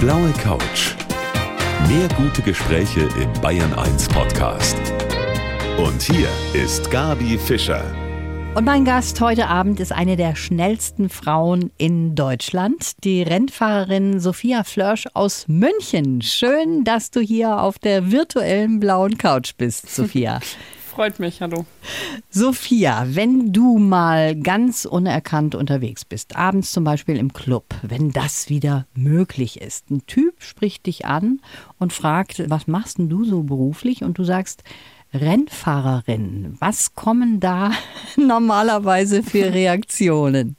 blaue Couch. Mehr gute Gespräche im Bayern 1 Podcast. Und hier ist Gabi Fischer. Und mein Gast heute Abend ist eine der schnellsten Frauen in Deutschland, die Rennfahrerin Sophia Flörsch aus München. Schön, dass du hier auf der virtuellen blauen Couch bist, Sophia. Freut mich, hallo. Sophia, wenn du mal ganz unerkannt unterwegs bist, abends zum Beispiel im Club, wenn das wieder möglich ist, ein Typ spricht dich an und fragt, was machst denn du so beruflich? Und du sagst, Rennfahrerin. Was kommen da normalerweise für Reaktionen?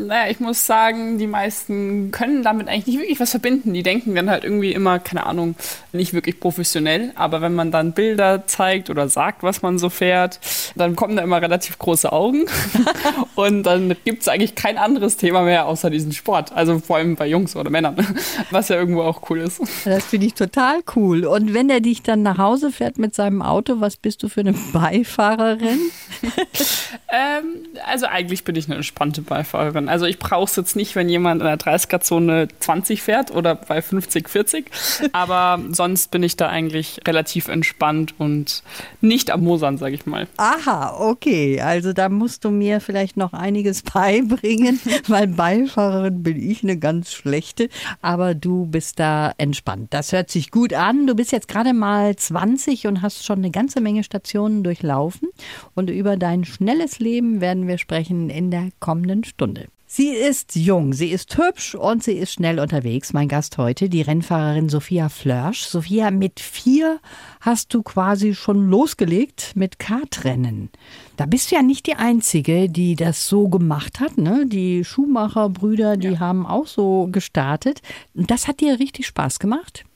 Naja, ich muss sagen, die meisten können damit eigentlich nicht wirklich was verbinden. Die denken dann halt irgendwie immer, keine Ahnung, nicht wirklich professionell. Aber wenn man dann Bilder zeigt oder sagt, was man so fährt, dann kommen da immer relativ große Augen. Und dann gibt es eigentlich kein anderes Thema mehr außer diesen Sport. Also vor allem bei Jungs oder Männern, was ja irgendwo auch cool ist. Das finde ich total cool. Und wenn er dich dann nach Hause fährt mit seinem Auto, was bist du für eine Beifahrerin? ähm, also eigentlich bin ich eine entspannte Beifahrerin. Also ich brauche es jetzt nicht, wenn jemand in der 30er-Zone 20 fährt oder bei 50, 40. Aber sonst bin ich da eigentlich relativ entspannt und nicht am Mosern, sage ich mal. Aha, okay. Also da musst du mir vielleicht noch einiges beibringen, weil Beifahrerin bin ich eine ganz schlechte. Aber du bist da entspannt. Das hört sich gut an. Du bist jetzt gerade mal 20 und hast schon eine ganze Menge Stationen durchlaufen. Und über dein schnelles Leben werden wir sprechen in der kommenden Stunde. Sie ist jung, sie ist hübsch und sie ist schnell unterwegs. Mein Gast heute, die Rennfahrerin Sophia Flörsch. Sophia, mit vier hast du quasi schon losgelegt mit Kartrennen. Da bist du ja nicht die Einzige, die das so gemacht hat. Ne? Die Schuhmacherbrüder, die ja. haben auch so gestartet. Das hat dir richtig Spaß gemacht?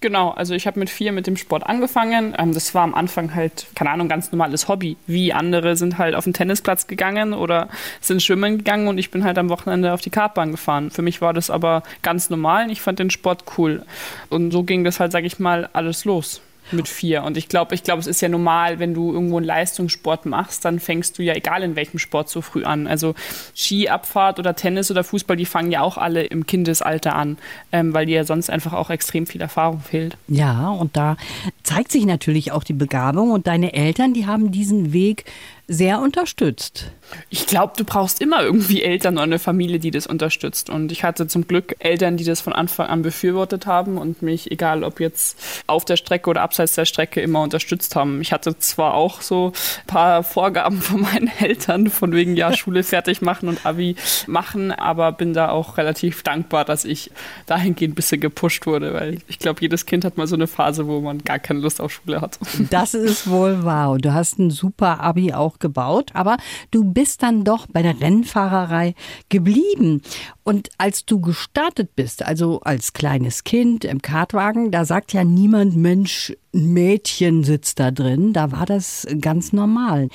Genau, also ich habe mit vier mit dem Sport angefangen. Ähm, das war am Anfang halt, keine Ahnung, ganz normales Hobby. Wie andere sind halt auf den Tennisplatz gegangen oder sind schwimmen gegangen und ich bin halt am Wochenende auf die Kartbahn gefahren. Für mich war das aber ganz normal und ich fand den Sport cool. Und so ging das halt, sag ich mal, alles los mit vier. Und ich glaube, ich glaube, es ist ja normal, wenn du irgendwo einen Leistungssport machst, dann fängst du ja egal in welchem Sport so früh an. Also Skiabfahrt oder Tennis oder Fußball, die fangen ja auch alle im Kindesalter an, ähm, weil dir ja sonst einfach auch extrem viel Erfahrung fehlt. Ja, und da zeigt sich natürlich auch die Begabung und deine Eltern, die haben diesen Weg sehr unterstützt. Ich glaube, du brauchst immer irgendwie Eltern oder eine Familie, die das unterstützt. Und ich hatte zum Glück Eltern, die das von Anfang an befürwortet haben und mich, egal ob jetzt auf der Strecke oder abseits der Strecke, immer unterstützt haben. Ich hatte zwar auch so ein paar Vorgaben von meinen Eltern, von wegen, ja, Schule fertig machen und Abi machen, aber bin da auch relativ dankbar, dass ich dahingehend ein bisschen gepusht wurde, weil ich glaube, jedes Kind hat mal so eine Phase, wo man gar keine Lust auf Schule hat. Das ist wohl wahr. Und du hast ein super Abi auch gebaut, aber du bist dann doch bei der Rennfahrerei geblieben. Und als du gestartet bist, also als kleines Kind im Kartwagen, da sagt ja niemand, Mensch, ein Mädchen sitzt da drin. Da war das ganz normal.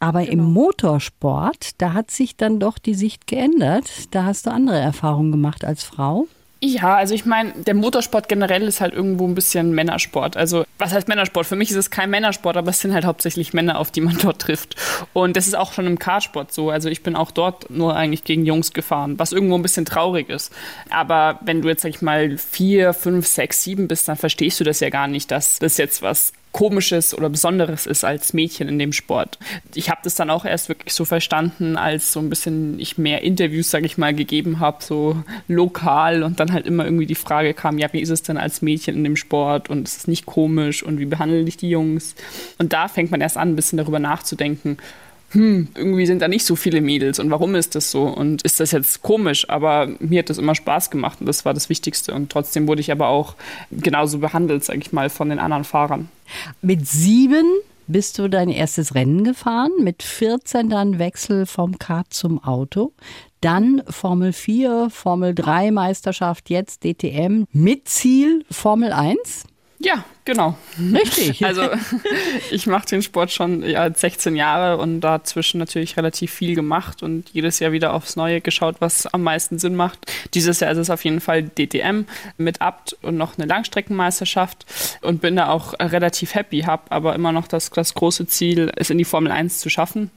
Aber genau. im Motorsport, da hat sich dann doch die Sicht geändert. Da hast du andere Erfahrungen gemacht als Frau. Ja, also ich meine, der Motorsport generell ist halt irgendwo ein bisschen Männersport. Also was heißt Männersport? Für mich ist es kein Männersport, aber es sind halt hauptsächlich Männer, auf die man dort trifft. Und das ist auch schon im Kartsport so. Also ich bin auch dort nur eigentlich gegen Jungs gefahren, was irgendwo ein bisschen traurig ist. Aber wenn du jetzt, sag ich mal, vier, fünf, sechs, sieben bist, dann verstehst du das ja gar nicht, dass das jetzt was Komisches oder Besonderes ist als Mädchen in dem Sport. Ich habe das dann auch erst wirklich so verstanden, als so ein bisschen ich mehr Interviews, sage ich mal, gegeben habe, so lokal und dann halt immer irgendwie die Frage kam, ja, wie ist es denn als Mädchen in dem Sport und ist es nicht komisch und wie behandeln dich die Jungs? Und da fängt man erst an, ein bisschen darüber nachzudenken, hm, irgendwie sind da nicht so viele Mädels und warum ist das so und ist das jetzt komisch, aber mir hat das immer Spaß gemacht und das war das Wichtigste und trotzdem wurde ich aber auch genauso behandelt, sage ich mal, von den anderen Fahrern. Mit sieben bist du dein erstes Rennen gefahren, mit 14 dann Wechsel vom Kart zum Auto. Dann Formel 4, Formel 3 Meisterschaft, jetzt DTM mit Ziel Formel 1. Ja, genau. Richtig. Also ich mache den Sport schon ja, 16 Jahre und dazwischen natürlich relativ viel gemacht und jedes Jahr wieder aufs Neue geschaut, was am meisten Sinn macht. Dieses Jahr ist es auf jeden Fall DTM mit Abt und noch eine Langstreckenmeisterschaft und bin da auch relativ happy, habe aber immer noch das, das große Ziel, es in die Formel 1 zu schaffen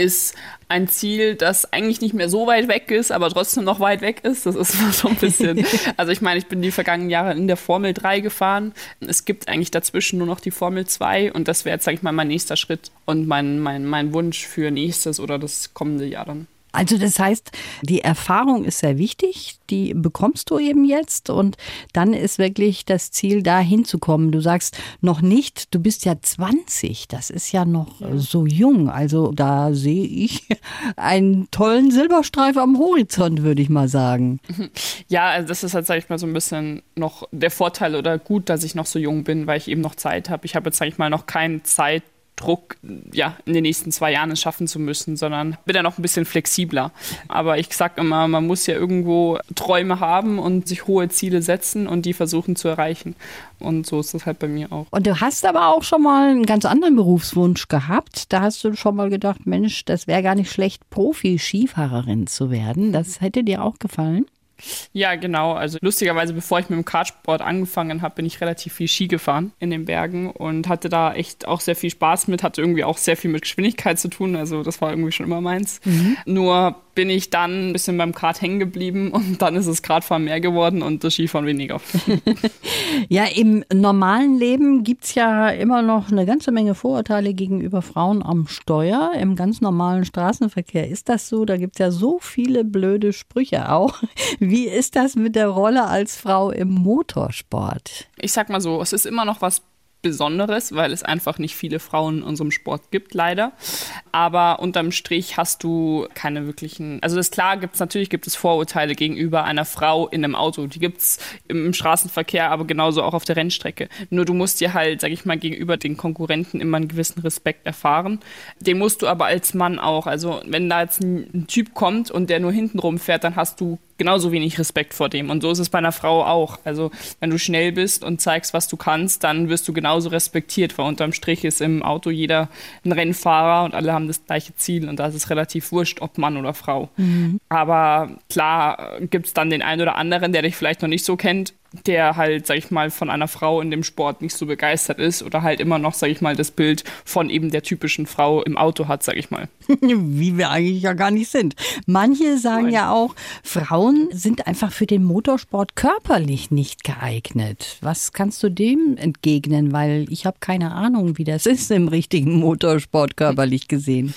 ist ein Ziel, das eigentlich nicht mehr so weit weg ist, aber trotzdem noch weit weg ist. Das ist so ein bisschen. also ich meine, ich bin die vergangenen Jahre in der Formel 3 gefahren. Es gibt eigentlich dazwischen nur noch die Formel 2 und das wäre jetzt, sage ich mal, mein nächster Schritt und mein, mein, mein Wunsch für nächstes oder das kommende Jahr dann. Also das heißt, die Erfahrung ist sehr wichtig, die bekommst du eben jetzt und dann ist wirklich das Ziel, da hinzukommen. Du sagst noch nicht, du bist ja 20, das ist ja noch ja. so jung. Also da sehe ich einen tollen Silberstreif am Horizont, würde ich mal sagen. Ja, also das ist halt, sage ich mal, so ein bisschen noch der Vorteil oder gut, dass ich noch so jung bin, weil ich eben noch Zeit habe. Ich habe jetzt, sage ich mal, noch keine Zeit Druck, ja, in den nächsten zwei Jahren es schaffen zu müssen, sondern bin da noch ein bisschen flexibler. Aber ich sage immer, man muss ja irgendwo Träume haben und sich hohe Ziele setzen und die versuchen zu erreichen. Und so ist das halt bei mir auch. Und du hast aber auch schon mal einen ganz anderen Berufswunsch gehabt. Da hast du schon mal gedacht, Mensch, das wäre gar nicht schlecht, Profi-Skifahrerin zu werden. Das hätte dir auch gefallen? Ja, genau. Also lustigerweise, bevor ich mit dem Kartsport angefangen habe, bin ich relativ viel Ski gefahren in den Bergen und hatte da echt auch sehr viel Spaß mit, hatte irgendwie auch sehr viel mit Geschwindigkeit zu tun. Also das war irgendwie schon immer meins. Mhm. Nur bin ich dann ein bisschen beim Kart hängen geblieben und dann ist es Kartfahren mehr geworden und das Skifahren weniger. ja, im normalen Leben gibt es ja immer noch eine ganze Menge Vorurteile gegenüber Frauen am Steuer. Im ganz normalen Straßenverkehr ist das so. Da gibt es ja so viele blöde Sprüche auch. Wie ist das mit der Rolle als Frau im Motorsport? Ich sag mal so, es ist immer noch was Besonderes, weil es einfach nicht viele Frauen in unserem Sport gibt, leider. Aber unterm Strich hast du keine wirklichen. Also ist klar, gibt es natürlich gibt es Vorurteile gegenüber einer Frau in einem Auto. Die gibt es im Straßenverkehr, aber genauso auch auf der Rennstrecke. Nur du musst dir halt, sag ich mal, gegenüber den Konkurrenten immer einen gewissen Respekt erfahren. Den musst du aber als Mann auch. Also wenn da jetzt ein Typ kommt und der nur hinten rumfährt, dann hast du genauso wenig Respekt vor dem. Und so ist es bei einer Frau auch. Also wenn du schnell bist und zeigst, was du kannst, dann wirst du genauso respektiert, weil unterm Strich ist im Auto jeder ein Rennfahrer und alle haben das gleiche Ziel und da ist es relativ wurscht, ob Mann oder Frau. Mhm. Aber klar gibt es dann den einen oder anderen, der dich vielleicht noch nicht so kennt, der halt, sag ich mal, von einer Frau in dem Sport nicht so begeistert ist oder halt immer noch, sag ich mal, das Bild von eben der typischen Frau im Auto hat, sag ich mal. Wie wir eigentlich ja gar nicht sind. Manche sagen Nein. ja auch, Frauen sind einfach für den Motorsport körperlich nicht geeignet. Was kannst du dem entgegnen? Weil ich habe keine Ahnung, wie das ist im richtigen Motorsport körperlich gesehen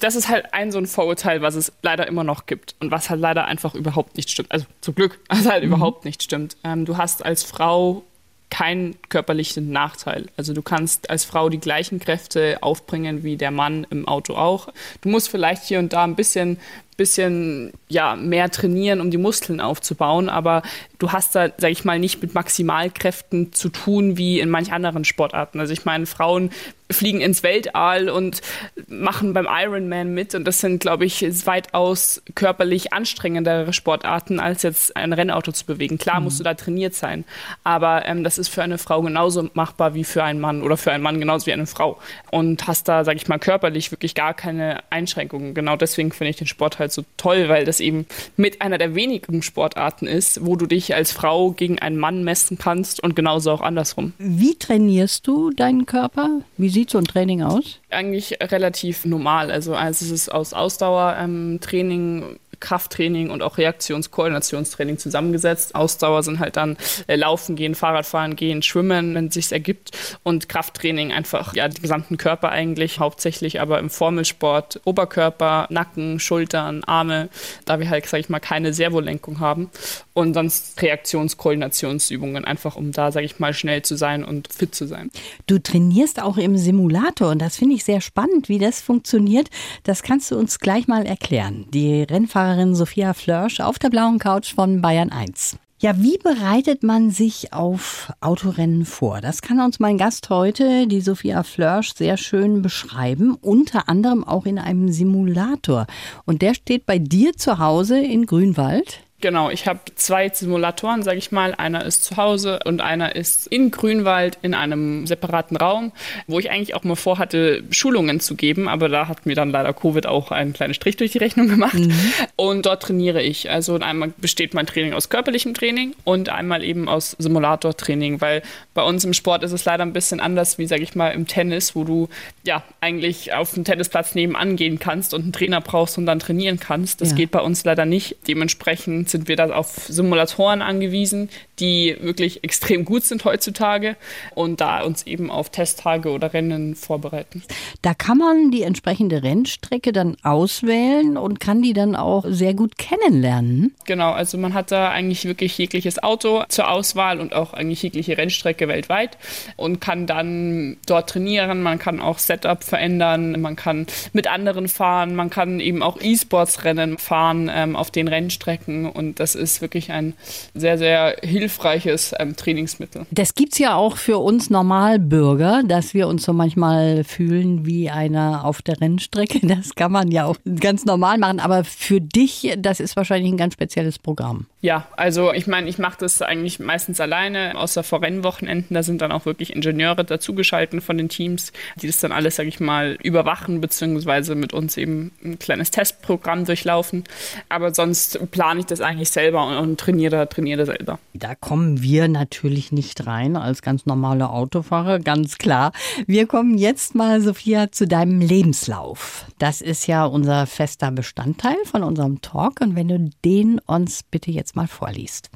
das ist halt ein so ein Vorurteil, was es leider immer noch gibt und was halt leider einfach überhaupt nicht stimmt. Also zum Glück, was halt mhm. überhaupt nicht stimmt. Ähm, du hast als Frau keinen körperlichen Nachteil. Also du kannst als Frau die gleichen Kräfte aufbringen wie der Mann im Auto auch. Du musst vielleicht hier und da ein bisschen bisschen ja, mehr trainieren, um die Muskeln aufzubauen. Aber du hast da, sag ich mal, nicht mit Maximalkräften zu tun wie in manch anderen Sportarten. Also ich meine, Frauen fliegen ins Weltall und machen beim Ironman mit. Und das sind, glaube ich, weitaus körperlich anstrengendere Sportarten, als jetzt ein Rennauto zu bewegen. Klar mhm. musst du da trainiert sein, aber ähm, das ist für eine Frau genauso machbar wie für einen Mann oder für einen Mann genauso wie eine Frau. Und hast da, sag ich mal, körperlich wirklich gar keine Einschränkungen. Genau deswegen finde ich den Sport halt halt so toll, weil das eben mit einer der wenigen Sportarten ist, wo du dich als Frau gegen einen Mann messen kannst und genauso auch andersrum. Wie trainierst du deinen Körper? Wie sieht so ein Training aus? Eigentlich relativ normal. Also, also es ist aus Ausdauertraining, ähm, Krafttraining und auch Reaktionskoordinationstraining zusammengesetzt. Ausdauer sind halt dann äh, Laufen gehen, Fahrradfahren gehen, Schwimmen, wenn es sich ergibt. Und Krafttraining einfach ja den gesamten Körper eigentlich, hauptsächlich aber im Formelsport Oberkörper, Nacken, Schultern, Arme, da wir halt, sag ich mal, keine Servolenkung haben. Und sonst Reaktionskoordinationsübungen, einfach um da, sag ich mal, schnell zu sein und fit zu sein. Du trainierst auch im Simulator und das finde ich sehr spannend, wie das funktioniert. Das kannst du uns gleich mal erklären. Die Rennfahrer Fahrerin Sophia Flörsch auf der blauen Couch von Bayern 1. Ja, wie bereitet man sich auf Autorennen vor? Das kann uns mein Gast heute, die Sophia Flörsch, sehr schön beschreiben, unter anderem auch in einem Simulator. Und der steht bei dir zu Hause in Grünwald? Genau, ich habe zwei Simulatoren, sage ich mal. Einer ist zu Hause und einer ist in Grünwald in einem separaten Raum, wo ich eigentlich auch mal vorhatte, Schulungen zu geben, aber da hat mir dann leider Covid auch einen kleinen Strich durch die Rechnung gemacht. Mhm. Und dort trainiere ich. Also einmal besteht mein Training aus körperlichem Training und einmal eben aus Simulatortraining, weil bei uns im Sport ist es leider ein bisschen anders wie, sage ich mal, im Tennis, wo du ja eigentlich auf dem Tennisplatz nebenan gehen kannst und einen Trainer brauchst und dann trainieren kannst. Das ja. geht bei uns leider nicht. Dementsprechend sind wir da auf Simulatoren angewiesen, die wirklich extrem gut sind heutzutage und da uns eben auf Testtage oder Rennen vorbereiten. Da kann man die entsprechende Rennstrecke dann auswählen und kann die dann auch sehr gut kennenlernen. Genau, also man hat da eigentlich wirklich jegliches Auto zur Auswahl und auch eigentlich jegliche Rennstrecke weltweit und kann dann dort trainieren. Man kann auch Setup verändern, man kann mit anderen fahren, man kann eben auch E-Sports-Rennen fahren ähm, auf den Rennstrecken und das ist wirklich ein sehr, sehr hilfreiches ähm, Trainingsmittel. Das gibt es ja auch für uns Normalbürger, dass wir uns so manchmal fühlen wie einer auf der Rennstrecke. Das kann man ja auch ganz normal machen, aber für dich, das ist wahrscheinlich ein ganz spezielles Programm. Ja, also ich meine, ich mache das eigentlich meistens alleine, außer vor Rennwochenenden. Da sind dann auch wirklich Ingenieure dazugeschalten von den Teams, die das dann alles, sage ich mal, überwachen, beziehungsweise mit uns eben ein kleines Testprogramm durchlaufen. Aber sonst plane ich das eigentlich selber und, und trainiere, trainiere selber. Da kommen wir natürlich nicht rein als ganz normale Autofahrer, ganz klar. Wir kommen jetzt mal, Sophia, zu deinem Lebenslauf. Das ist ja unser fester Bestandteil von unserem Talk. Und wenn du den uns bitte jetzt mal vorliest.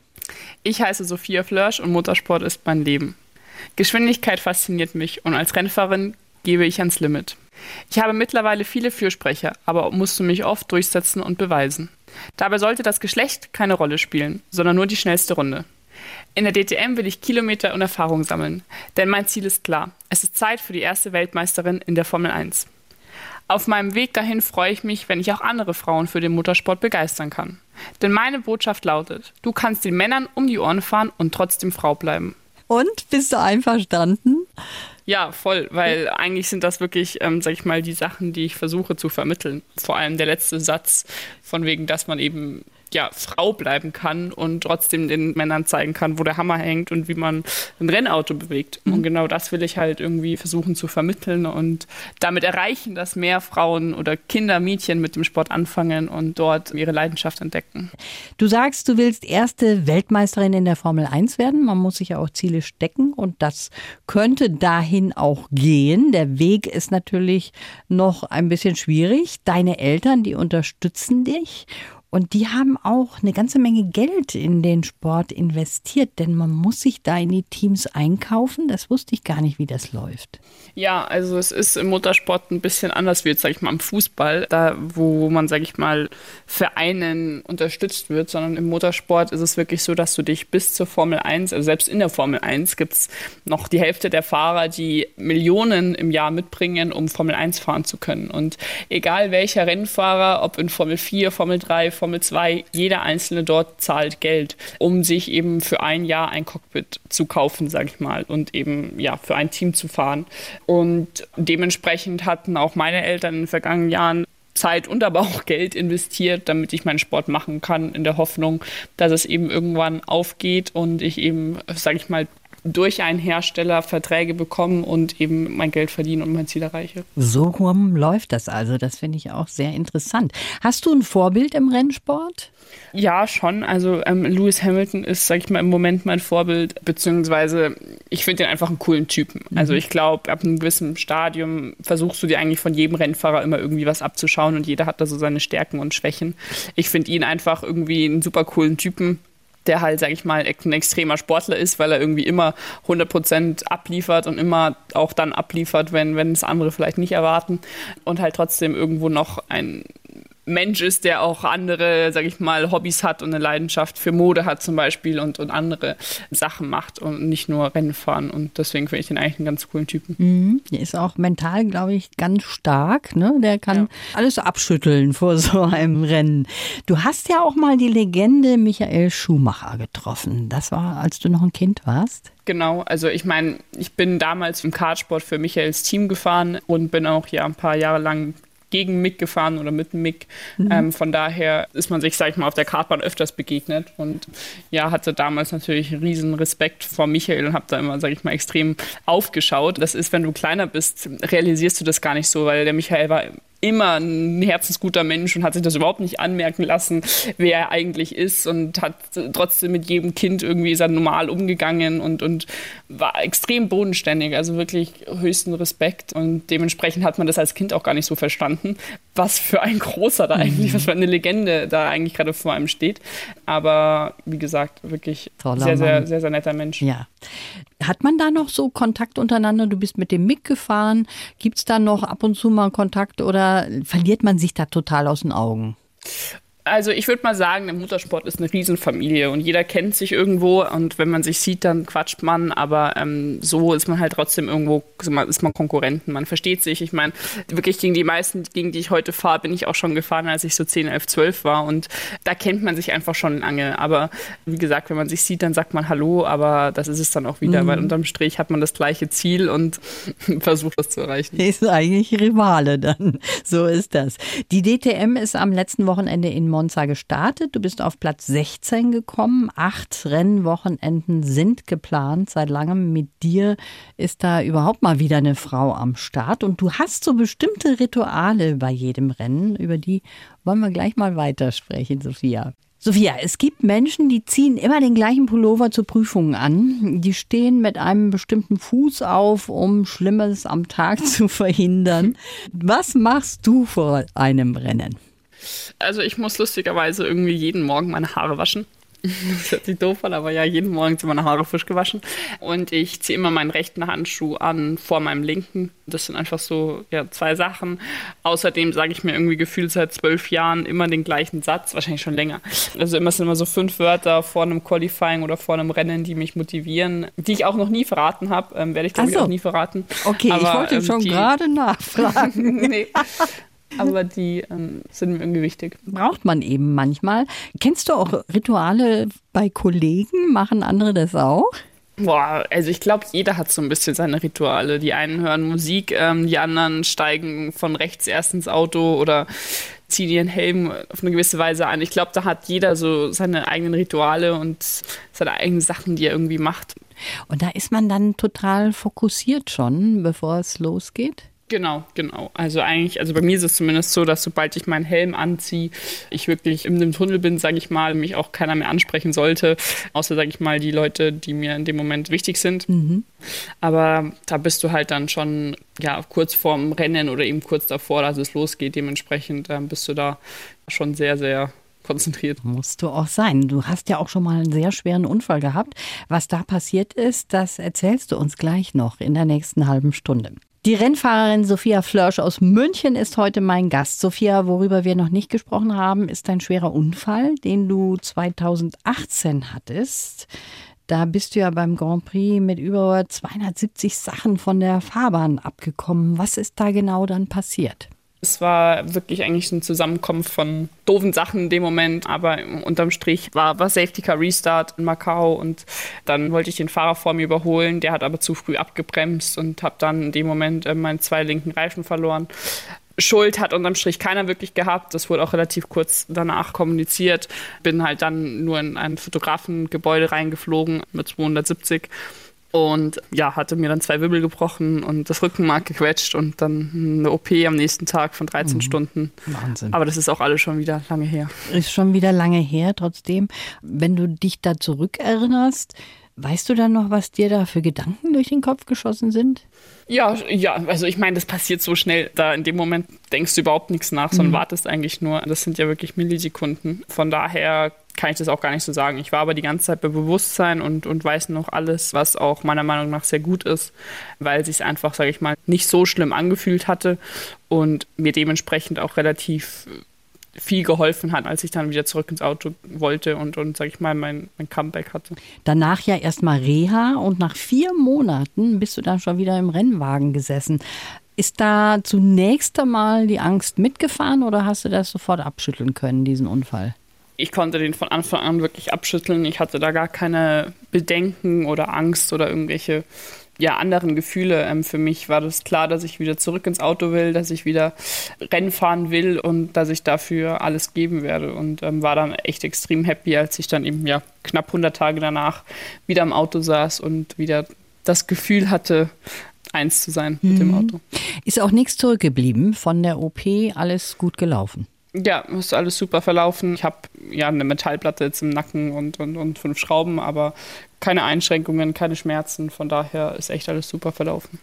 Ich heiße Sophia Flörsch und Motorsport ist mein Leben. Geschwindigkeit fasziniert mich und als Rennfahrerin gebe ich ans Limit. Ich habe mittlerweile viele Fürsprecher, aber musste mich oft durchsetzen und beweisen. Dabei sollte das Geschlecht keine Rolle spielen, sondern nur die schnellste Runde. In der DTM will ich Kilometer und Erfahrung sammeln, denn mein Ziel ist klar. Es ist Zeit für die erste Weltmeisterin in der Formel 1. Auf meinem Weg dahin freue ich mich, wenn ich auch andere Frauen für den Motorsport begeistern kann. Denn meine Botschaft lautet, du kannst den Männern um die Ohren fahren und trotzdem Frau bleiben. Und bist du einverstanden? Ja, voll, weil eigentlich sind das wirklich, ähm, sag ich mal, die Sachen, die ich versuche zu vermitteln. Vor allem der letzte Satz, von wegen, dass man eben ja, Frau bleiben kann und trotzdem den Männern zeigen kann, wo der Hammer hängt und wie man ein Rennauto bewegt. Mhm. Und genau das will ich halt irgendwie versuchen zu vermitteln und damit erreichen, dass mehr Frauen oder Kinder, Mädchen mit dem Sport anfangen und dort ihre Leidenschaft entdecken. Du sagst, du willst erste Weltmeisterin in der Formel 1 werden. Man muss sich ja auch Ziele stecken und das könnte dahin auch gehen. Der Weg ist natürlich noch ein bisschen schwierig. Deine Eltern, die unterstützen dich. Und die haben auch eine ganze Menge Geld in den Sport investiert, denn man muss sich da in die Teams einkaufen. Das wusste ich gar nicht, wie das läuft. Ja, also es ist im Motorsport ein bisschen anders wie jetzt, sag ich mal, im Fußball, da wo man, sag ich mal, Vereinen unterstützt wird, sondern im Motorsport ist es wirklich so, dass du dich bis zur Formel 1, also selbst in der Formel 1 gibt es noch die Hälfte der Fahrer, die Millionen im Jahr mitbringen, um Formel 1 fahren zu können. Und egal welcher Rennfahrer, ob in Formel 4, Formel 3, Formel 2, jeder Einzelne dort zahlt Geld, um sich eben für ein Jahr ein Cockpit zu kaufen, sage ich mal, und eben ja für ein Team zu fahren. Und dementsprechend hatten auch meine Eltern in den vergangenen Jahren Zeit und aber auch Geld investiert, damit ich meinen Sport machen kann, in der Hoffnung, dass es eben irgendwann aufgeht und ich eben, sage ich mal, durch einen Hersteller Verträge bekommen und eben mein Geld verdienen und mein Ziel erreiche. So rum läuft das also. Das finde ich auch sehr interessant. Hast du ein Vorbild im Rennsport? Ja, schon. Also ähm, Lewis Hamilton ist, sag ich mal, im Moment mein Vorbild, beziehungsweise ich finde ihn einfach einen coolen Typen. Mhm. Also ich glaube, ab einem gewissen Stadium versuchst du dir eigentlich von jedem Rennfahrer immer irgendwie was abzuschauen und jeder hat da so seine Stärken und Schwächen. Ich finde ihn einfach irgendwie einen super coolen Typen der halt, sag ich mal, ein extremer Sportler ist, weil er irgendwie immer 100% abliefert und immer auch dann abliefert, wenn, wenn es andere vielleicht nicht erwarten und halt trotzdem irgendwo noch ein Mensch ist, der auch andere, sag ich mal, Hobbys hat und eine Leidenschaft für Mode hat zum Beispiel und, und andere Sachen macht und nicht nur Rennen fahren. Und deswegen finde ich den eigentlich einen ganz coolen Typen. Mhm. Der ist auch mental, glaube ich, ganz stark. Ne? Der kann ja. alles abschütteln vor so einem Rennen. Du hast ja auch mal die Legende Michael Schumacher getroffen. Das war, als du noch ein Kind warst. Genau, also ich meine, ich bin damals im Kartsport für Michaels Team gefahren und bin auch ja ein paar Jahre lang gegen Mick gefahren oder mit Mick. Mhm. Ähm, von daher ist man sich, sag ich mal, auf der Kartbahn öfters begegnet und ja, hatte damals natürlich einen riesen Respekt vor Michael und habe da immer, sag ich mal, extrem aufgeschaut. Das ist, wenn du kleiner bist, realisierst du das gar nicht so, weil der Michael war immer ein herzensguter Mensch und hat sich das überhaupt nicht anmerken lassen, wer er eigentlich ist und hat trotzdem mit jedem Kind irgendwie ist er normal umgegangen und, und war extrem bodenständig, also wirklich höchsten Respekt und dementsprechend hat man das als Kind auch gar nicht so verstanden, was für ein großer da eigentlich, mhm. was für eine Legende da eigentlich gerade vor einem steht, aber wie gesagt, wirklich Toller sehr, sehr, sehr, sehr netter Mensch. Ja. Hat man da noch so Kontakt untereinander? Du bist mit dem Mick gefahren. Gibt es da noch ab und zu mal Kontakt oder verliert man sich da total aus den Augen? Also ich würde mal sagen, der Motorsport ist eine Riesenfamilie und jeder kennt sich irgendwo und wenn man sich sieht, dann quatscht man, aber ähm, so ist man halt trotzdem irgendwo, ist man Konkurrenten, man versteht sich. Ich meine, wirklich gegen die meisten, gegen die ich heute fahre, bin ich auch schon gefahren, als ich so 10, 11, 12 war und da kennt man sich einfach schon lange. Aber wie gesagt, wenn man sich sieht, dann sagt man Hallo, aber das ist es dann auch wieder, mhm. weil unterm Strich hat man das gleiche Ziel und versucht das zu erreichen. Ist eigentlich Rivale dann, so ist das. Die DTM ist am letzten Wochenende in Monza gestartet. Du bist auf Platz 16 gekommen. Acht Rennwochenenden sind geplant seit langem. Mit dir ist da überhaupt mal wieder eine Frau am Start. Und du hast so bestimmte Rituale bei jedem Rennen. Über die wollen wir gleich mal weitersprechen, Sophia. Sophia, es gibt Menschen, die ziehen immer den gleichen Pullover zur Prüfung an. Die stehen mit einem bestimmten Fuß auf, um Schlimmes am Tag zu verhindern. Was machst du vor einem Rennen? Also ich muss lustigerweise irgendwie jeden Morgen meine Haare waschen. Das hört sich doof an, aber ja, jeden Morgen sind meine Haare frisch gewaschen. Und ich ziehe immer meinen rechten Handschuh an vor meinem linken. Das sind einfach so ja, zwei Sachen. Außerdem sage ich mir irgendwie gefühlt seit zwölf Jahren immer den gleichen Satz, wahrscheinlich schon länger. Also immer sind immer so fünf Wörter vor einem Qualifying oder vor einem Rennen, die mich motivieren, die ich auch noch nie verraten habe. Ähm, Werde ich glaube so. ich auch nie verraten. Okay, aber, ich wollte ähm, schon gerade nachfragen. nee aber die ähm, sind mir irgendwie wichtig. Braucht man eben manchmal. Kennst du auch Rituale bei Kollegen? Machen andere das auch? Boah, also ich glaube, jeder hat so ein bisschen seine Rituale. Die einen hören Musik, ähm, die anderen steigen von rechts erst ins Auto oder ziehen ihren Helm auf eine gewisse Weise an. Ich glaube, da hat jeder so seine eigenen Rituale und seine eigenen Sachen, die er irgendwie macht. Und da ist man dann total fokussiert schon, bevor es losgeht? Genau, genau. Also eigentlich, also bei mir ist es zumindest so, dass sobald ich meinen Helm anziehe, ich wirklich in dem Tunnel bin, sage ich mal, mich auch keiner mehr ansprechen sollte, außer, sage ich mal, die Leute, die mir in dem Moment wichtig sind. Mhm. Aber da bist du halt dann schon, ja, kurz vorm Rennen oder eben kurz davor, dass es losgeht. Dementsprechend äh, bist du da schon sehr, sehr konzentriert. Musst du auch sein. Du hast ja auch schon mal einen sehr schweren Unfall gehabt. Was da passiert ist, das erzählst du uns gleich noch in der nächsten halben Stunde. Die Rennfahrerin Sophia Flörsch aus München ist heute mein Gast. Sophia, worüber wir noch nicht gesprochen haben, ist ein schwerer Unfall, den du 2018 hattest. Da bist du ja beim Grand Prix mit über 270 Sachen von der Fahrbahn abgekommen. Was ist da genau dann passiert? Es war wirklich eigentlich ein Zusammenkommen von doofen Sachen in dem Moment, aber unterm Strich war, war Safety Car Restart in Macau und dann wollte ich den Fahrer vor mir überholen, der hat aber zu früh abgebremst und habe dann in dem Moment äh, meinen zwei linken Reifen verloren. Schuld hat unterm Strich keiner wirklich gehabt. Das wurde auch relativ kurz danach kommuniziert. Bin halt dann nur in ein Fotografengebäude reingeflogen mit 270 und ja, hatte mir dann zwei Wirbel gebrochen und das Rückenmark gequetscht und dann eine OP am nächsten Tag von 13 mhm. Stunden. Wahnsinn. Aber das ist auch alles schon wieder lange her. Ist schon wieder lange her, trotzdem. Wenn du dich da zurückerinnerst, weißt du dann noch, was dir da für Gedanken durch den Kopf geschossen sind? Ja, ja, also ich meine, das passiert so schnell. Da in dem Moment denkst du überhaupt nichts nach, sondern mhm. wartest eigentlich nur. Das sind ja wirklich Millisekunden. Von daher kann ich das auch gar nicht so sagen. Ich war aber die ganze Zeit bei Bewusstsein und, und weiß noch alles, was auch meiner Meinung nach sehr gut ist, weil es sich einfach, sage ich mal, nicht so schlimm angefühlt hatte und mir dementsprechend auch relativ viel geholfen hat, als ich dann wieder zurück ins Auto wollte und, und sag ich mal, mein, mein Comeback hatte. Danach ja erstmal Reha und nach vier Monaten bist du dann schon wieder im Rennwagen gesessen. Ist da zunächst einmal die Angst mitgefahren oder hast du das sofort abschütteln können, diesen Unfall? ich konnte den von Anfang an wirklich abschütteln. Ich hatte da gar keine Bedenken oder Angst oder irgendwelche ja, anderen Gefühle. Ähm, für mich war das klar, dass ich wieder zurück ins Auto will, dass ich wieder Rennen fahren will und dass ich dafür alles geben werde. Und ähm, war dann echt extrem happy, als ich dann eben ja knapp 100 Tage danach wieder im Auto saß und wieder das Gefühl hatte, eins zu sein mit mhm. dem Auto. Ist auch nichts zurückgeblieben von der OP, alles gut gelaufen. Ja, ist alles super verlaufen. Ich habe ja eine Metallplatte jetzt im Nacken und, und, und fünf Schrauben, aber keine Einschränkungen, keine Schmerzen. Von daher ist echt alles super verlaufen.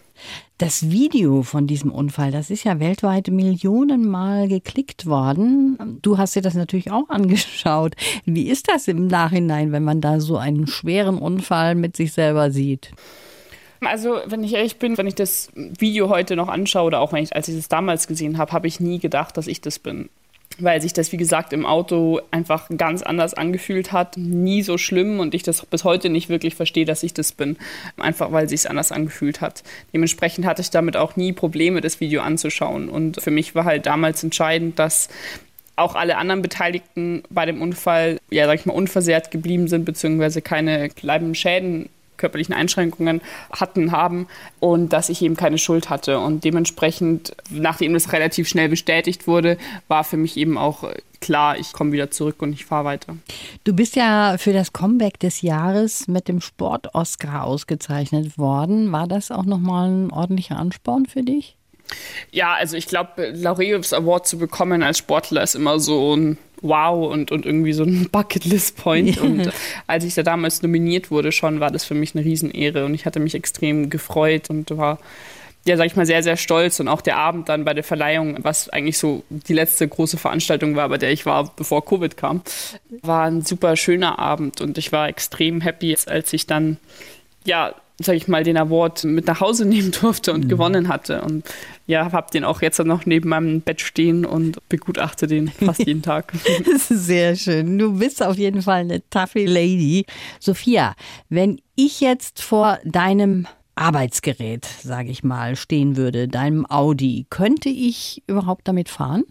Das Video von diesem Unfall, das ist ja weltweit Millionenmal geklickt worden. Du hast dir das natürlich auch angeschaut. Wie ist das im Nachhinein, wenn man da so einen schweren Unfall mit sich selber sieht? Also, wenn ich ehrlich bin, wenn ich das Video heute noch anschaue oder auch wenn ich, als ich es damals gesehen habe, habe ich nie gedacht, dass ich das bin weil sich das, wie gesagt, im Auto einfach ganz anders angefühlt hat. Nie so schlimm und ich das bis heute nicht wirklich verstehe, dass ich das bin. Einfach weil sich es anders angefühlt hat. Dementsprechend hatte ich damit auch nie Probleme, das Video anzuschauen. Und für mich war halt damals entscheidend, dass auch alle anderen Beteiligten bei dem Unfall, ja, sag ich mal, unversehrt geblieben sind, beziehungsweise keine bleibenden Schäden körperlichen Einschränkungen hatten, haben und dass ich eben keine Schuld hatte. Und dementsprechend, nachdem das relativ schnell bestätigt wurde, war für mich eben auch klar, ich komme wieder zurück und ich fahre weiter. Du bist ja für das Comeback des Jahres mit dem Sport-Oscar ausgezeichnet worden. War das auch nochmal ein ordentlicher Ansporn für dich? Ja, also ich glaube, Laureus Award zu bekommen als Sportler ist immer so ein Wow und, und irgendwie so ein Bucketlist-Point. Und als ich da damals nominiert wurde, schon war das für mich eine Riesenehre und ich hatte mich extrem gefreut und war ja, sag ich mal, sehr, sehr stolz. Und auch der Abend dann bei der Verleihung, was eigentlich so die letzte große Veranstaltung war, bei der ich war, bevor Covid kam, war ein super schöner Abend. Und ich war extrem happy, als ich dann, ja, sag ich mal, den Award mit nach Hause nehmen durfte und mhm. gewonnen hatte. Und ja, habe den auch jetzt noch neben meinem Bett stehen und begutachte den fast jeden Tag. Das ist sehr schön. Du bist auf jeden Fall eine taffe Lady. Sophia, wenn ich jetzt vor deinem Arbeitsgerät, sage ich mal, stehen würde, deinem Audi, könnte ich überhaupt damit fahren?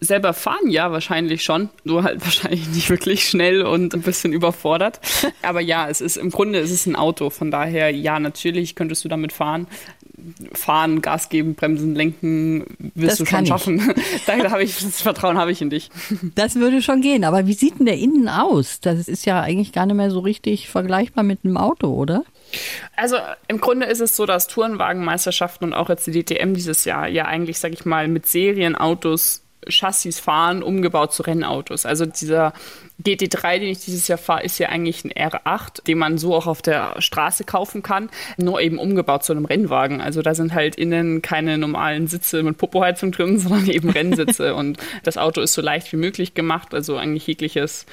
Selber fahren ja wahrscheinlich schon, nur halt wahrscheinlich nicht wirklich schnell und ein bisschen überfordert. Aber ja, es ist im Grunde ist es ein Auto, von daher ja, natürlich könntest du damit fahren. Fahren, Gas geben, bremsen, lenken, wirst das du schon schaffen. da habe ich das Vertrauen habe ich in dich. Das würde schon gehen, aber wie sieht denn der innen aus? Das ist ja eigentlich gar nicht mehr so richtig vergleichbar mit einem Auto, oder? Also im Grunde ist es so, dass Tourenwagenmeisterschaften und auch jetzt die DTM dieses Jahr ja eigentlich, sag ich mal, mit Serienautos Chassis fahren, umgebaut zu Rennautos. Also dieser GT3, den ich dieses Jahr fahre, ist ja eigentlich ein R8, den man so auch auf der Straße kaufen kann, nur eben umgebaut zu einem Rennwagen. Also da sind halt innen keine normalen Sitze mit Popoheizung drin, sondern eben Rennsitze und das Auto ist so leicht wie möglich gemacht, also eigentlich jegliches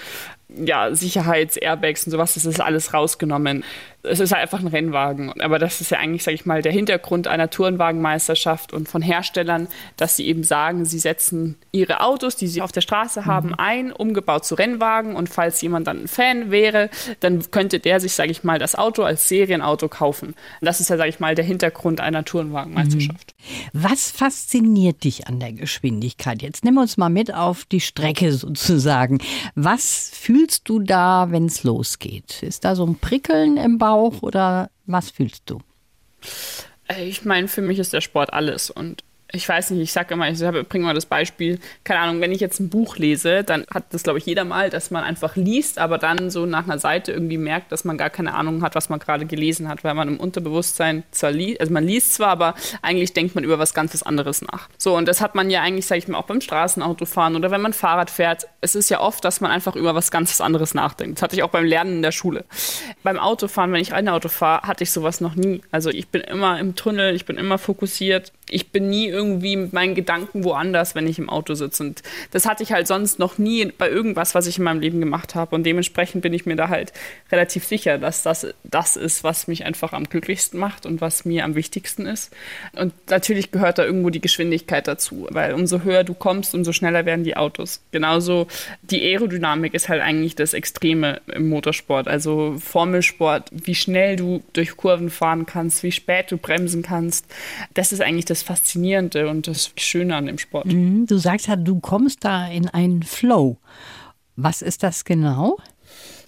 ja, Sicherheits-Airbags und sowas, das ist alles rausgenommen es ist halt einfach ein Rennwagen. Aber das ist ja eigentlich, sage ich mal, der Hintergrund einer Tourenwagenmeisterschaft und von Herstellern, dass sie eben sagen, sie setzen ihre Autos, die sie auf der Straße haben, mhm. ein, umgebaut zu Rennwagen. Und falls jemand dann ein Fan wäre, dann könnte der sich, sage ich mal, das Auto als Serienauto kaufen. Und das ist ja, sage ich mal, der Hintergrund einer Tourenwagenmeisterschaft. Mhm. Was fasziniert dich an der Geschwindigkeit? Jetzt nimm uns mal mit auf die Strecke sozusagen. Was fühlst du da, wenn es losgeht? Ist da so ein Prickeln im Bauch? Bauch oder was fühlst du? Äh, ich meine, für mich ist der Sport alles und ich weiß nicht, ich sage immer, ich bringe mal das Beispiel, keine Ahnung, wenn ich jetzt ein Buch lese, dann hat das, glaube ich, jeder mal, dass man einfach liest, aber dann so nach einer Seite irgendwie merkt, dass man gar keine Ahnung hat, was man gerade gelesen hat, weil man im Unterbewusstsein zwar liest, also man liest zwar, aber eigentlich denkt man über was ganz anderes nach. So, und das hat man ja eigentlich, sage ich mal, auch beim Straßenautofahren oder wenn man Fahrrad fährt. Es ist ja oft, dass man einfach über was ganz anderes nachdenkt. Das hatte ich auch beim Lernen in der Schule. Beim Autofahren, wenn ich ein Auto fahre, hatte ich sowas noch nie. Also ich bin immer im Tunnel, ich bin immer fokussiert. Ich bin nie irgendwie mit meinen Gedanken woanders, wenn ich im Auto sitze. Und das hatte ich halt sonst noch nie bei irgendwas, was ich in meinem Leben gemacht habe. Und dementsprechend bin ich mir da halt relativ sicher, dass das das ist, was mich einfach am glücklichsten macht und was mir am wichtigsten ist. Und natürlich gehört da irgendwo die Geschwindigkeit dazu, weil umso höher du kommst, umso schneller werden die Autos. Genauso die Aerodynamik ist halt eigentlich das Extreme im Motorsport. Also Formelsport, wie schnell du durch Kurven fahren kannst, wie spät du bremsen kannst. Das ist eigentlich das Faszinierende Freude und das Schöne an dem Sport. Mhm, du sagst ja, du kommst da in einen Flow. Was ist das genau?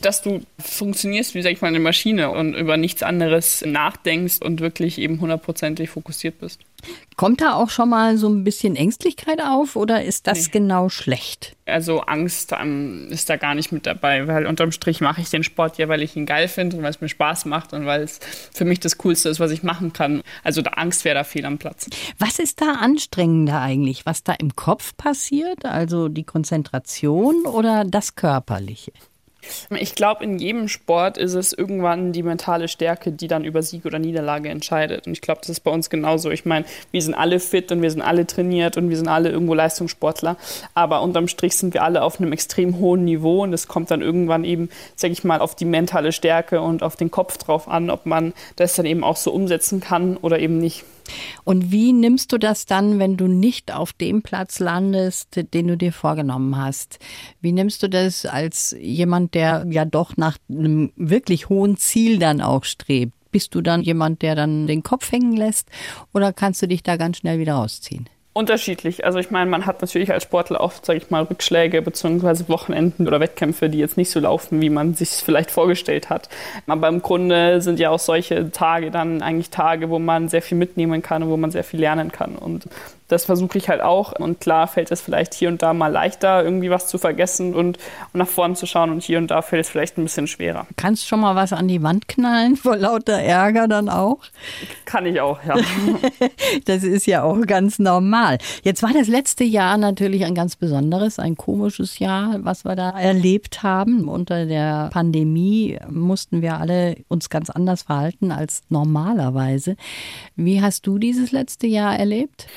Dass du funktionierst wie, sag ich mal, eine Maschine und über nichts anderes nachdenkst und wirklich eben hundertprozentig fokussiert bist. Kommt da auch schon mal so ein bisschen Ängstlichkeit auf oder ist das nee. genau schlecht? Also Angst ähm, ist da gar nicht mit dabei, weil unterm Strich mache ich den Sport ja, weil ich ihn geil finde und weil es mir Spaß macht und weil es für mich das Coolste ist, was ich machen kann. Also da Angst wäre da fehl am Platz. Was ist da anstrengender eigentlich? Was da im Kopf passiert? Also die Konzentration oder das Körperliche? Ich glaube, in jedem Sport ist es irgendwann die mentale Stärke, die dann über Sieg oder Niederlage entscheidet. Und ich glaube, das ist bei uns genauso. Ich meine, wir sind alle fit und wir sind alle trainiert und wir sind alle irgendwo Leistungssportler. Aber unterm Strich sind wir alle auf einem extrem hohen Niveau und es kommt dann irgendwann eben, sage ich mal, auf die mentale Stärke und auf den Kopf drauf an, ob man das dann eben auch so umsetzen kann oder eben nicht. Und wie nimmst du das dann, wenn du nicht auf dem Platz landest, den du dir vorgenommen hast? Wie nimmst du das als jemand, der ja doch nach einem wirklich hohen Ziel dann auch strebt? Bist du dann jemand, der dann den Kopf hängen lässt oder kannst du dich da ganz schnell wieder rausziehen? Unterschiedlich. Also ich meine, man hat natürlich als Sportler oft, sage ich mal, Rückschläge bzw. Wochenenden oder Wettkämpfe, die jetzt nicht so laufen, wie man sich vielleicht vorgestellt hat. Aber im Grunde sind ja auch solche Tage dann eigentlich Tage, wo man sehr viel mitnehmen kann und wo man sehr viel lernen kann. Und das versuche ich halt auch. Und klar fällt es vielleicht hier und da mal leichter, irgendwie was zu vergessen und, und nach vorne zu schauen. Und hier und da fällt es vielleicht ein bisschen schwerer. Kannst du schon mal was an die Wand knallen vor lauter Ärger dann auch? Kann ich auch, ja. das ist ja auch ganz normal. Jetzt war das letzte Jahr natürlich ein ganz besonderes, ein komisches Jahr, was wir da erlebt haben. Unter der Pandemie mussten wir alle uns ganz anders verhalten als normalerweise. Wie hast du dieses letzte Jahr erlebt?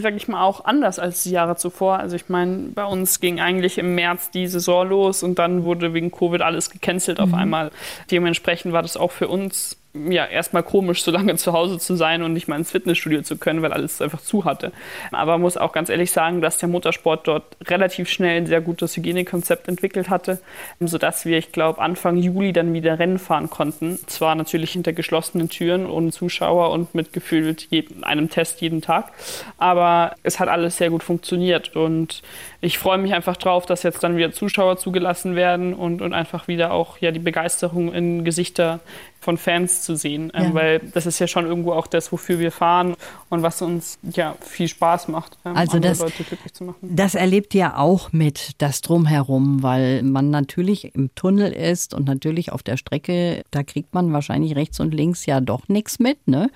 Sage ich mal, auch anders als die Jahre zuvor. Also ich meine, bei uns ging eigentlich im März die Saison los und dann wurde wegen Covid alles gecancelt mhm. auf einmal. Dementsprechend war das auch für uns ja, erstmal komisch, so lange zu Hause zu sein und nicht mal ins Fitnessstudio zu können, weil alles einfach zu hatte. Aber muss auch ganz ehrlich sagen, dass der Motorsport dort relativ schnell ein sehr gutes Hygienekonzept entwickelt hatte, sodass wir, ich glaube, Anfang Juli dann wieder Rennen fahren konnten. Zwar natürlich hinter geschlossenen Türen ohne Zuschauer und mit gefühlt einem Test jeden Tag, aber es hat alles sehr gut funktioniert und ich freue mich einfach drauf, dass jetzt dann wieder Zuschauer zugelassen werden und, und einfach wieder auch ja, die Begeisterung in Gesichter von Fans zu sehen, ähm, ja. weil das ist ja schon irgendwo auch das, wofür wir fahren und was uns ja viel Spaß macht, ähm, also das, Leute glücklich zu machen. Das erlebt ihr auch mit das drumherum, weil man natürlich im Tunnel ist und natürlich auf der Strecke, da kriegt man wahrscheinlich rechts und links ja doch nichts mit, ne?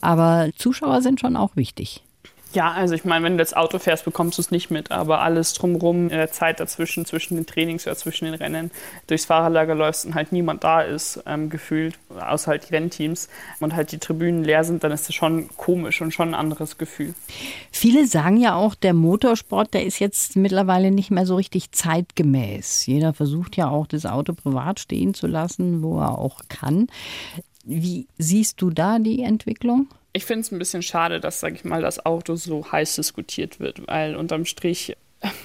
Aber Zuschauer sind schon auch wichtig. Ja, also ich meine, wenn du das Auto fährst, bekommst du es nicht mit, aber alles drumherum, in der Zeit dazwischen, zwischen den Trainings oder zwischen den Rennen, durchs Fahrerlager läufst und halt niemand da ist, ähm, gefühlt, außer halt die Rennteams und halt die Tribünen leer sind, dann ist das schon komisch und schon ein anderes Gefühl. Viele sagen ja auch, der Motorsport, der ist jetzt mittlerweile nicht mehr so richtig zeitgemäß. Jeder versucht ja auch, das Auto privat stehen zu lassen, wo er auch kann. Wie siehst du da die Entwicklung? Ich finde es ein bisschen schade, dass, sage ich mal, das Auto so heiß diskutiert wird, weil unterm Strich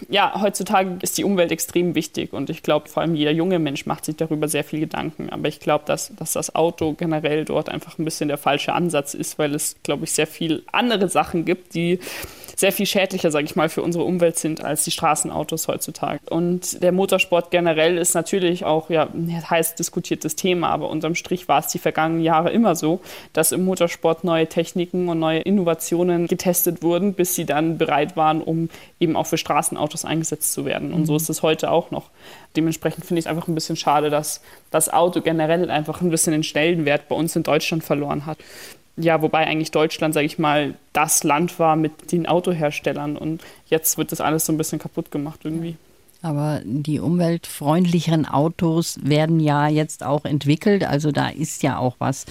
ja, heutzutage ist die Umwelt extrem wichtig und ich glaube, vor allem jeder junge Mensch macht sich darüber sehr viel Gedanken. Aber ich glaube, dass, dass das Auto generell dort einfach ein bisschen der falsche Ansatz ist, weil es, glaube ich, sehr viel andere Sachen gibt, die sehr viel schädlicher, sage ich mal, für unsere Umwelt sind als die Straßenautos heutzutage. Und der Motorsport generell ist natürlich auch ja heiß diskutiertes Thema, aber unterm Strich war es die vergangenen Jahre immer so, dass im Motorsport neue Techniken und neue Innovationen getestet wurden, bis sie dann bereit waren, um eben auch für Straßenautos eingesetzt zu werden. Und so mhm. ist es heute auch noch. Dementsprechend finde ich es einfach ein bisschen schade, dass das Auto generell einfach ein bisschen den Stellenwert bei uns in Deutschland verloren hat ja, wobei eigentlich Deutschland, sage ich mal, das Land war mit den Autoherstellern und jetzt wird das alles so ein bisschen kaputt gemacht irgendwie. Aber die umweltfreundlicheren Autos werden ja jetzt auch entwickelt. Also da ist ja auch was,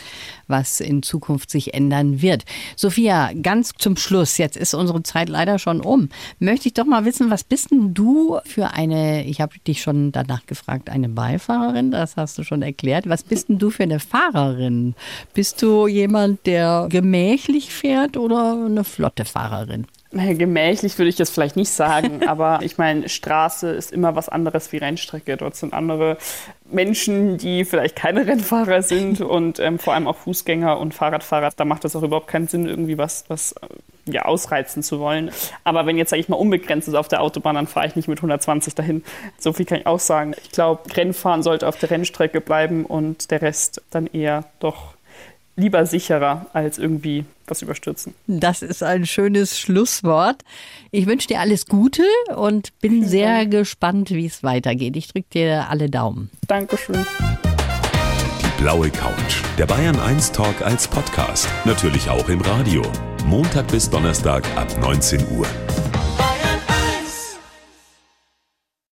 was in Zukunft sich ändern wird. Sophia, ganz zum Schluss, jetzt ist unsere Zeit leider schon um. Möchte ich doch mal wissen, was bist denn du für eine, ich habe dich schon danach gefragt, eine Beifahrerin, das hast du schon erklärt. Was bist denn du für eine Fahrerin? Bist du jemand, der gemächlich fährt oder eine flotte Fahrerin? Gemächlich würde ich jetzt vielleicht nicht sagen, aber ich meine, Straße ist immer was anderes wie Rennstrecke. Dort sind andere Menschen, die vielleicht keine Rennfahrer sind und ähm, vor allem auch Fußgänger und Fahrradfahrer. Da macht das auch überhaupt keinen Sinn, irgendwie was, was ja, ausreizen zu wollen. Aber wenn jetzt, sage ich mal, unbegrenzt ist auf der Autobahn, dann fahre ich nicht mit 120 dahin. So viel kann ich auch sagen. Ich glaube, Rennfahren sollte auf der Rennstrecke bleiben und der Rest dann eher doch lieber sicherer als irgendwie was überstürzen. Das ist ein schönes Schlusswort. Ich wünsche dir alles Gute und bin sehr gespannt, wie es weitergeht. Ich drücke dir alle Daumen. Dankeschön. Die blaue Couch. Der Bayern 1 Talk als Podcast. Natürlich auch im Radio. Montag bis Donnerstag ab 19 Uhr.